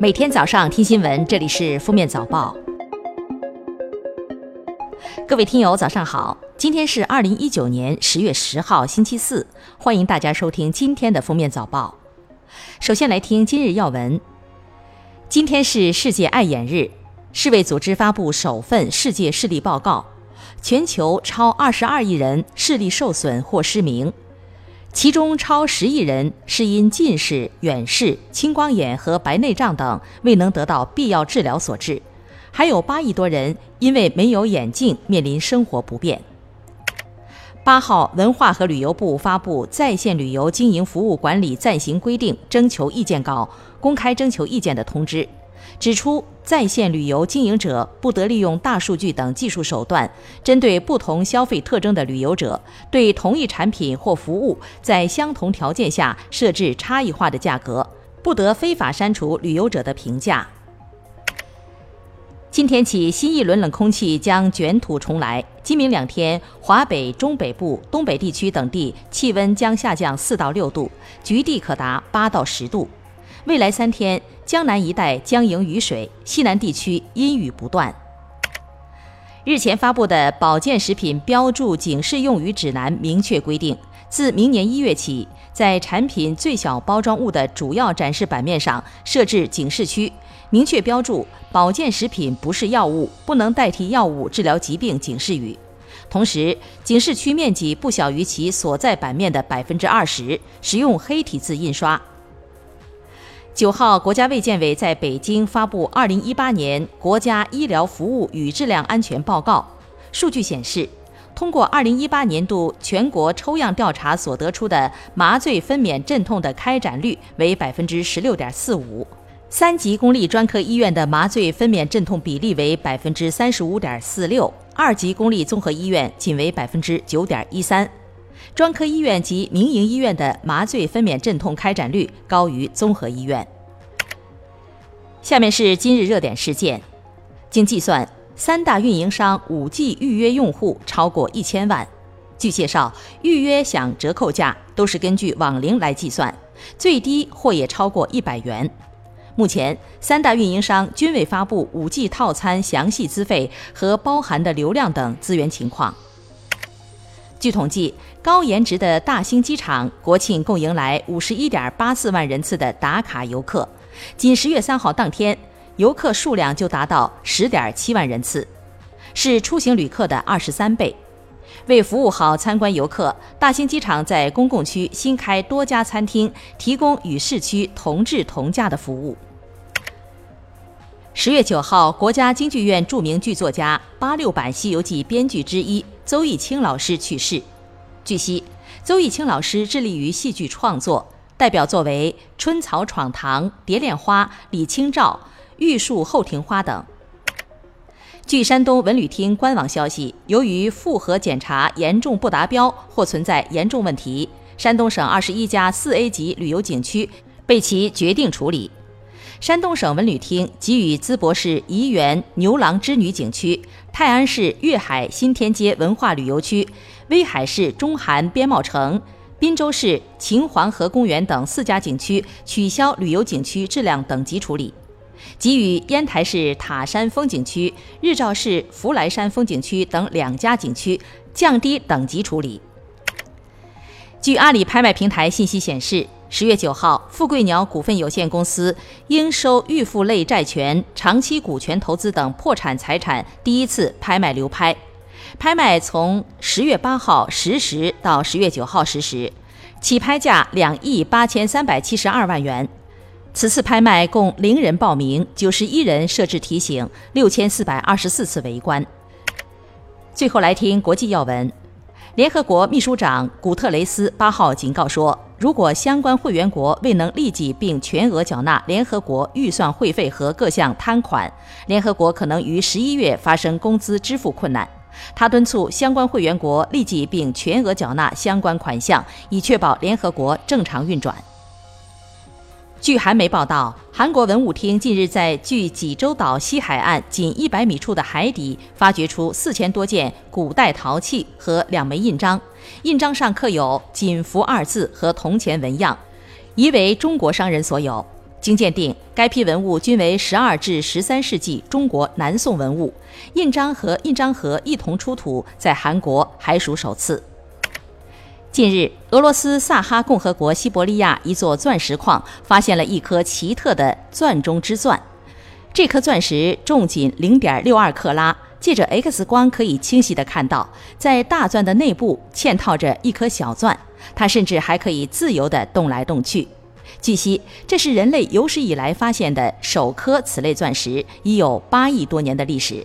每天早上听新闻，这里是封面早报。各位听友，早上好！今天是二零一九年十月十号，星期四，欢迎大家收听今天的封面早报。首先来听今日要闻。今天是世界爱眼日，世卫组织发布首份世界视力报告，全球超二十二亿人视力受损或失明。其中超十亿人是因近视、远视、青光眼和白内障等未能得到必要治疗所致，还有八亿多人因为没有眼镜面临生活不便。八号，文化和旅游部发布在线旅游经营服务管理暂行规定征求意见稿，公开征求意见的通知。指出，在线旅游经营者不得利用大数据等技术手段，针对不同消费特征的旅游者，对同一产品或服务在相同条件下设置差异化的价格，不得非法删除旅游者的评价。今天起，新一轮冷空气将卷土重来。今明两天，华北、中北部、东北地区等地气温将下降四到六度，局地可达八到十度。未来三天，江南一带将迎雨水，西南地区阴雨不断。日前发布的保健食品标注警示用语指南明确规定，自明年一月起，在产品最小包装物的主要展示版面上设置警示区，明确标注“保健食品不是药物，不能代替药物治疗疾病”警示语。同时，警示区面积不小于其所在版面的百分之二十，使用黑体字印刷。九号，国家卫健委在北京发布《二零一八年国家医疗服务与质量安全报告》。数据显示，通过二零一八年度全国抽样调查所得出的麻醉分娩镇痛的开展率为百分之十六点四五，三级公立专科医院的麻醉分娩镇痛比例为百分之三十五点四六，二级公立综合医院仅为百分之九点一三。专科医院及民营医院的麻醉分娩镇痛开展率高于综合医院。下面是今日热点事件。经计算，三大运营商 5G 预约用户超过一千万。据介绍，预约享折扣价都是根据网龄来计算，最低或也超过一百元。目前，三大运营商均未发布 5G 套餐详细资费和包含的流量等资源情况。据统计，高颜值的大兴机场国庆共迎来五十一点八四万人次的打卡游客，仅十月三号当天，游客数量就达到十点七万人次，是出行旅客的二十三倍。为服务好参观游客，大兴机场在公共区新开多家餐厅，提供与市区同质同价的服务。十月九号，国家京剧院著名剧作家、八六版《西游记》编剧之一。邹艺清老师去世。据悉，邹艺清老师致力于戏剧创作，代表作为《春草闯堂》《蝶恋花》《李清照》《玉树后庭花》等。据山东文旅厅官网消息，由于复核检查严重不达标或存在严重问题，山东省二十一家四 A 级旅游景区被其决定处理。山东省文旅厅给予淄博市沂源牛郎织女景区、泰安市粤海新天街文化旅游区、威海市中韩边贸城、滨州市秦皇河公园等四家景区取消旅游景区质量等级处理；给予烟台市塔山风景区、日照市福来山风景区等两家景区降低等级处理。据阿里拍卖平台信息显示。十月九号，富贵鸟股份有限公司应收预付类债权、长期股权投资等破产财产第一次拍卖流拍，拍卖从十月八号十时到十月九号十时，起拍价两亿八千三百七十二万元。此次拍卖共零人报名，九十一人设置提醒，六千四百二十四次围观。最后来听国际要闻，联合国秘书长古特雷斯八号警告说。如果相关会员国未能立即并全额缴纳联合国预算会费和各项摊款，联合国可能于十一月发生工资支付困难。他敦促相关会员国立即并全额缴纳相关款项，以确保联合国正常运转。据韩媒报道，韩国文物厅近日在距济州岛西海岸仅一百米处的海底发掘出四千多件古代陶器和两枚印章，印章上刻有“锦福”二字和铜钱纹样，疑为中国商人所有。经鉴定，该批文物均为十二至十三世纪中国南宋文物，印章和印章盒一同出土，在韩国还属首次。近日，俄罗斯萨哈共和国西伯利亚一座钻石矿发现了一颗奇特的钻中之钻。这颗钻石重仅零点六二克拉，借着 X 光可以清晰地看到，在大钻的内部嵌套着一颗小钻，它甚至还可以自由地动来动去。据悉，这是人类有史以来发现的首颗此类钻石，已有八亿多年的历史。